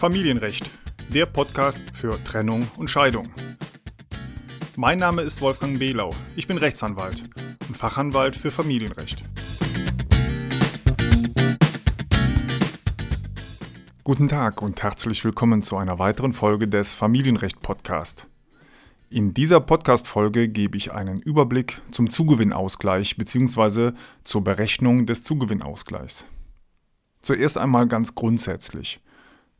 Familienrecht, der Podcast für Trennung und Scheidung. Mein Name ist Wolfgang Behlau. Ich bin Rechtsanwalt und Fachanwalt für Familienrecht. Guten Tag und herzlich willkommen zu einer weiteren Folge des Familienrecht Podcast. In dieser Podcast-Folge gebe ich einen Überblick zum Zugewinnausgleich bzw. zur Berechnung des Zugewinnausgleichs. Zuerst einmal ganz grundsätzlich.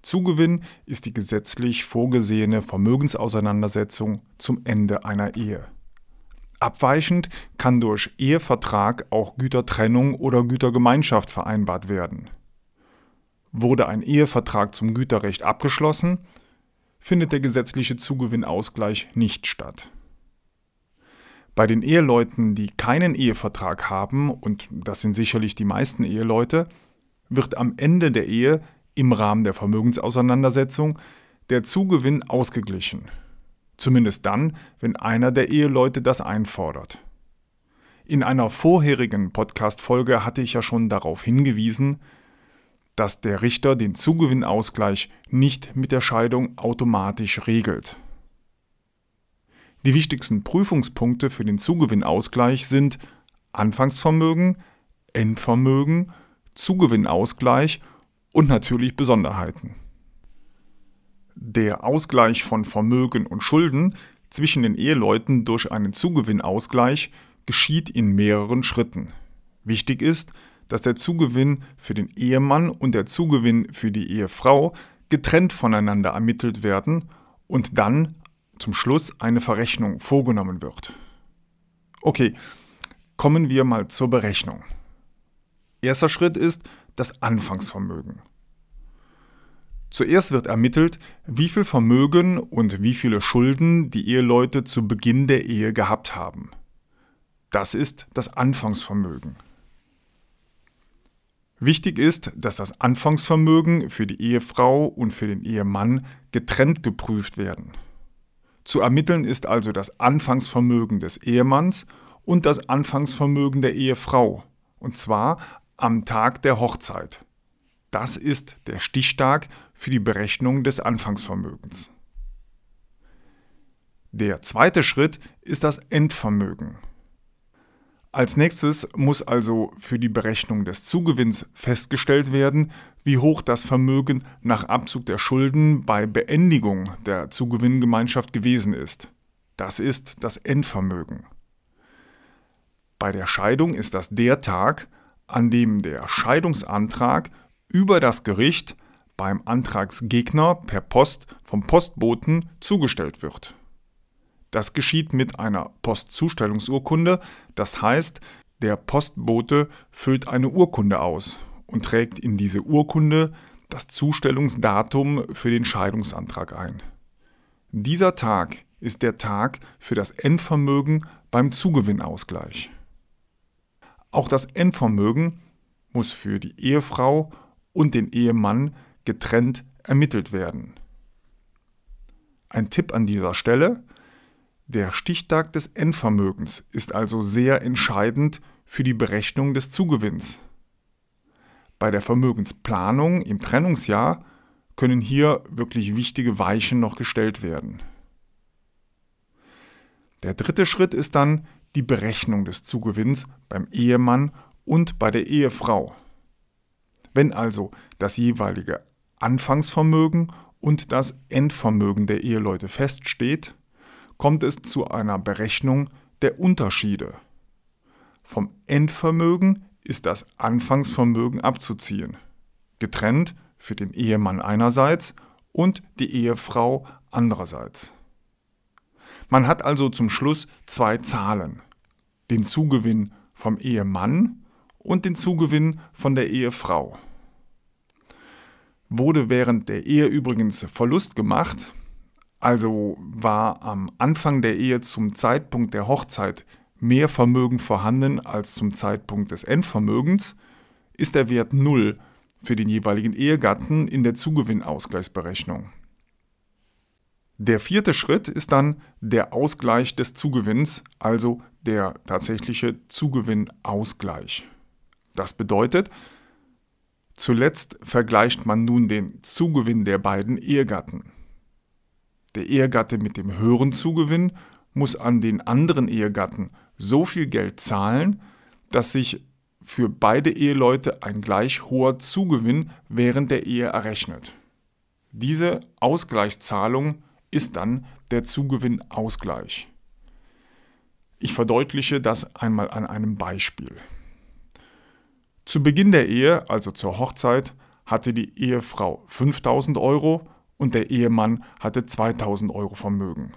Zugewinn ist die gesetzlich vorgesehene Vermögensauseinandersetzung zum Ende einer Ehe. Abweichend kann durch Ehevertrag auch Gütertrennung oder Gütergemeinschaft vereinbart werden. Wurde ein Ehevertrag zum Güterrecht abgeschlossen, findet der gesetzliche Zugewinnausgleich nicht statt. Bei den Eheleuten, die keinen Ehevertrag haben, und das sind sicherlich die meisten Eheleute, wird am Ende der Ehe im Rahmen der Vermögensauseinandersetzung der Zugewinn ausgeglichen. Zumindest dann, wenn einer der Eheleute das einfordert. In einer vorherigen Podcast-Folge hatte ich ja schon darauf hingewiesen, dass der Richter den Zugewinnausgleich nicht mit der Scheidung automatisch regelt. Die wichtigsten Prüfungspunkte für den Zugewinnausgleich sind Anfangsvermögen, Endvermögen, Zugewinnausgleich und natürlich Besonderheiten. Der Ausgleich von Vermögen und Schulden zwischen den Eheleuten durch einen Zugewinnausgleich geschieht in mehreren Schritten. Wichtig ist, dass der Zugewinn für den Ehemann und der Zugewinn für die Ehefrau getrennt voneinander ermittelt werden und dann zum Schluss eine Verrechnung vorgenommen wird. Okay, kommen wir mal zur Berechnung. Erster Schritt ist, das Anfangsvermögen. Zuerst wird ermittelt, wie viel Vermögen und wie viele Schulden die Eheleute zu Beginn der Ehe gehabt haben. Das ist das Anfangsvermögen. Wichtig ist, dass das Anfangsvermögen für die Ehefrau und für den Ehemann getrennt geprüft werden. Zu ermitteln ist also das Anfangsvermögen des Ehemanns und das Anfangsvermögen der Ehefrau, und zwar am Tag der Hochzeit. Das ist der Stichtag für die Berechnung des Anfangsvermögens. Der zweite Schritt ist das Endvermögen. Als nächstes muss also für die Berechnung des Zugewinns festgestellt werden, wie hoch das Vermögen nach Abzug der Schulden bei Beendigung der Zugewinngemeinschaft gewesen ist. Das ist das Endvermögen. Bei der Scheidung ist das der Tag, an dem der Scheidungsantrag über das Gericht beim Antragsgegner per Post vom Postboten zugestellt wird. Das geschieht mit einer Postzustellungsurkunde, das heißt, der Postbote füllt eine Urkunde aus und trägt in diese Urkunde das Zustellungsdatum für den Scheidungsantrag ein. Dieser Tag ist der Tag für das Endvermögen beim Zugewinnausgleich. Auch das Endvermögen muss für die Ehefrau und den Ehemann getrennt ermittelt werden. Ein Tipp an dieser Stelle. Der Stichtag des Endvermögens ist also sehr entscheidend für die Berechnung des Zugewinns. Bei der Vermögensplanung im Trennungsjahr können hier wirklich wichtige Weichen noch gestellt werden. Der dritte Schritt ist dann die Berechnung des Zugewinns beim Ehemann und bei der Ehefrau. Wenn also das jeweilige Anfangsvermögen und das Endvermögen der Eheleute feststeht, kommt es zu einer Berechnung der Unterschiede. Vom Endvermögen ist das Anfangsvermögen abzuziehen, getrennt für den Ehemann einerseits und die Ehefrau andererseits. Man hat also zum Schluss zwei Zahlen, den Zugewinn vom Ehemann und den Zugewinn von der Ehefrau. Wurde während der Ehe übrigens Verlust gemacht, also war am Anfang der Ehe zum Zeitpunkt der Hochzeit mehr Vermögen vorhanden als zum Zeitpunkt des Endvermögens, ist der Wert 0 für den jeweiligen Ehegatten in der Zugewinnausgleichsberechnung. Der vierte Schritt ist dann der Ausgleich des Zugewinns, also der tatsächliche Zugewinnausgleich. Das bedeutet, Zuletzt vergleicht man nun den Zugewinn der beiden Ehegatten. Der Ehegatte mit dem höheren Zugewinn muss an den anderen Ehegatten so viel Geld zahlen, dass sich für beide Eheleute ein gleich hoher Zugewinn während der Ehe errechnet. Diese Ausgleichszahlung ist dann der Zugewinnausgleich. Ich verdeutliche das einmal an einem Beispiel. Zu Beginn der Ehe, also zur Hochzeit, hatte die Ehefrau 5000 Euro und der Ehemann hatte 2000 Euro Vermögen.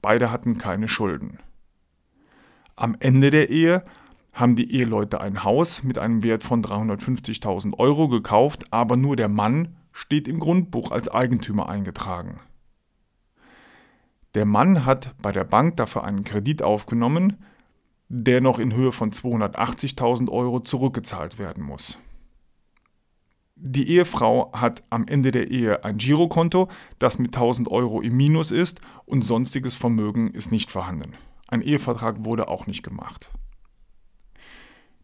Beide hatten keine Schulden. Am Ende der Ehe haben die Eheleute ein Haus mit einem Wert von 350.000 Euro gekauft, aber nur der Mann steht im Grundbuch als Eigentümer eingetragen. Der Mann hat bei der Bank dafür einen Kredit aufgenommen, der noch in Höhe von 280.000 Euro zurückgezahlt werden muss. Die Ehefrau hat am Ende der Ehe ein Girokonto, das mit 1000 Euro im Minus ist und sonstiges Vermögen ist nicht vorhanden. Ein Ehevertrag wurde auch nicht gemacht.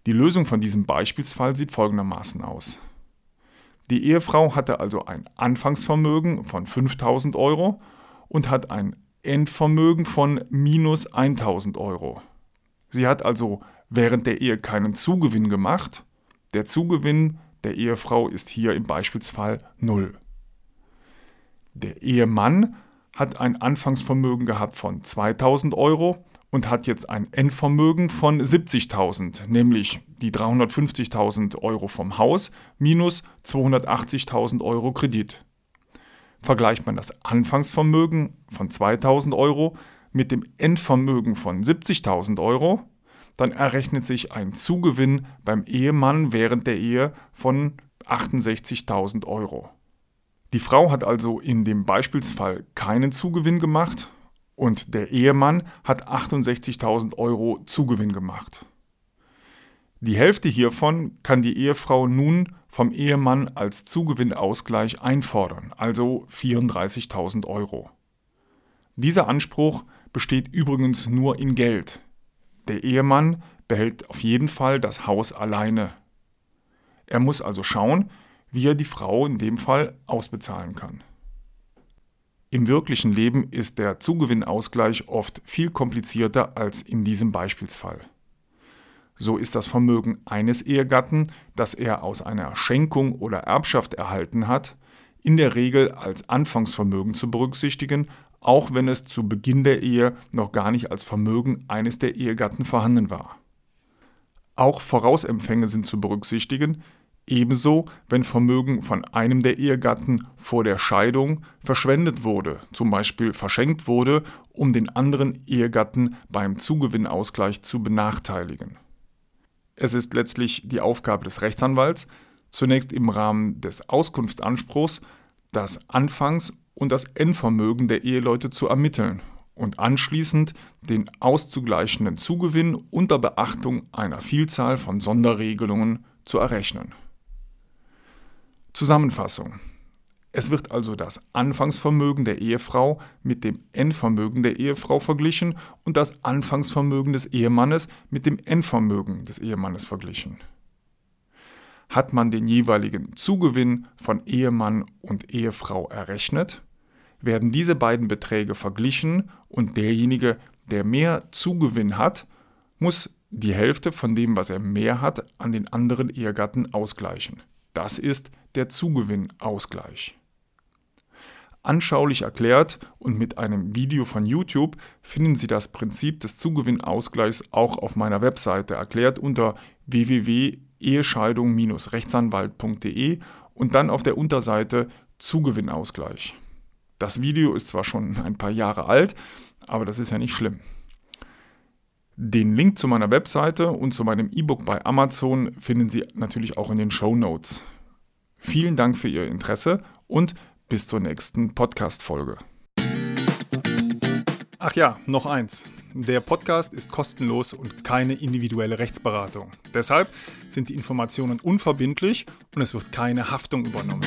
Die Lösung von diesem Beispielsfall sieht folgendermaßen aus. Die Ehefrau hatte also ein Anfangsvermögen von 5000 Euro und hat ein Endvermögen von minus 1000 Euro. Sie hat also während der Ehe keinen Zugewinn gemacht. Der Zugewinn der Ehefrau ist hier im Beispielsfall 0. Der Ehemann hat ein Anfangsvermögen gehabt von 2000 Euro und hat jetzt ein Endvermögen von 70.000, nämlich die 350.000 Euro vom Haus minus 280.000 Euro Kredit. Vergleicht man das Anfangsvermögen von 2.000 Euro mit dem Endvermögen von 70.000 Euro, dann errechnet sich ein Zugewinn beim Ehemann während der Ehe von 68.000 Euro. Die Frau hat also in dem Beispielsfall keinen Zugewinn gemacht und der Ehemann hat 68.000 Euro Zugewinn gemacht. Die Hälfte hiervon kann die Ehefrau nun vom Ehemann als Zugewinnausgleich einfordern, also 34.000 Euro. Dieser Anspruch besteht übrigens nur in Geld. Der Ehemann behält auf jeden Fall das Haus alleine. Er muss also schauen, wie er die Frau in dem Fall ausbezahlen kann. Im wirklichen Leben ist der Zugewinnausgleich oft viel komplizierter als in diesem Beispielsfall. So ist das Vermögen eines Ehegatten, das er aus einer Schenkung oder Erbschaft erhalten hat, in der Regel als Anfangsvermögen zu berücksichtigen, auch wenn es zu Beginn der Ehe noch gar nicht als Vermögen eines der Ehegatten vorhanden war. Auch Vorausempfänge sind zu berücksichtigen, Ebenso, wenn Vermögen von einem der Ehegatten vor der Scheidung verschwendet wurde, zum Beispiel verschenkt wurde, um den anderen Ehegatten beim Zugewinnausgleich zu benachteiligen. Es ist letztlich die Aufgabe des Rechtsanwalts, zunächst im Rahmen des Auskunftsanspruchs das Anfangs- und das Endvermögen der Eheleute zu ermitteln und anschließend den auszugleichenden Zugewinn unter Beachtung einer Vielzahl von Sonderregelungen zu errechnen. Zusammenfassung. Es wird also das Anfangsvermögen der Ehefrau mit dem Endvermögen der Ehefrau verglichen und das Anfangsvermögen des Ehemannes mit dem Endvermögen des Ehemannes verglichen. Hat man den jeweiligen Zugewinn von Ehemann und Ehefrau errechnet, werden diese beiden Beträge verglichen und derjenige, der mehr Zugewinn hat, muss die Hälfte von dem, was er mehr hat, an den anderen Ehegatten ausgleichen. Das ist der Zugewinnausgleich. Anschaulich erklärt und mit einem Video von YouTube finden Sie das Prinzip des Zugewinnausgleichs auch auf meiner Webseite erklärt unter www.ehescheidung-rechtsanwalt.de und dann auf der Unterseite Zugewinnausgleich. Das Video ist zwar schon ein paar Jahre alt, aber das ist ja nicht schlimm. Den Link zu meiner Webseite und zu meinem E-Book bei Amazon finden Sie natürlich auch in den Show Notes. Vielen Dank für Ihr Interesse und bis zur nächsten Podcast-Folge. Ach ja, noch eins. Der Podcast ist kostenlos und keine individuelle Rechtsberatung. Deshalb sind die Informationen unverbindlich und es wird keine Haftung übernommen.